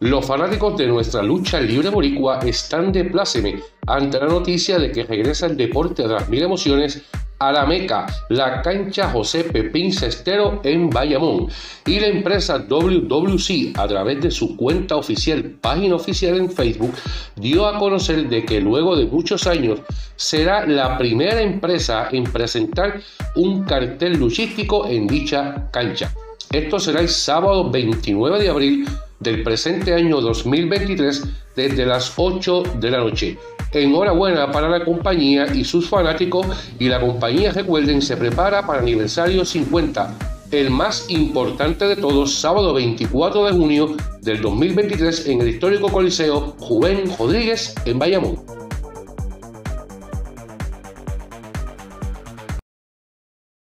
Los fanáticos de nuestra lucha libre boricua están de pláceme ante la noticia de que regresa el deporte de las mil emociones a la Meca, la cancha José Pepín Cestero en Bayamón. Y la empresa WWC, a través de su cuenta oficial, página oficial en Facebook, dio a conocer de que luego de muchos años será la primera empresa en presentar un cartel luchístico en dicha cancha. Esto será el sábado 29 de abril del presente año 2023 desde las 8 de la noche. Enhorabuena para la compañía y sus fanáticos y la compañía, recuerden, se prepara para aniversario 50, el más importante de todos, sábado 24 de junio del 2023 en el histórico Coliseo Juven Rodríguez en Bayamón.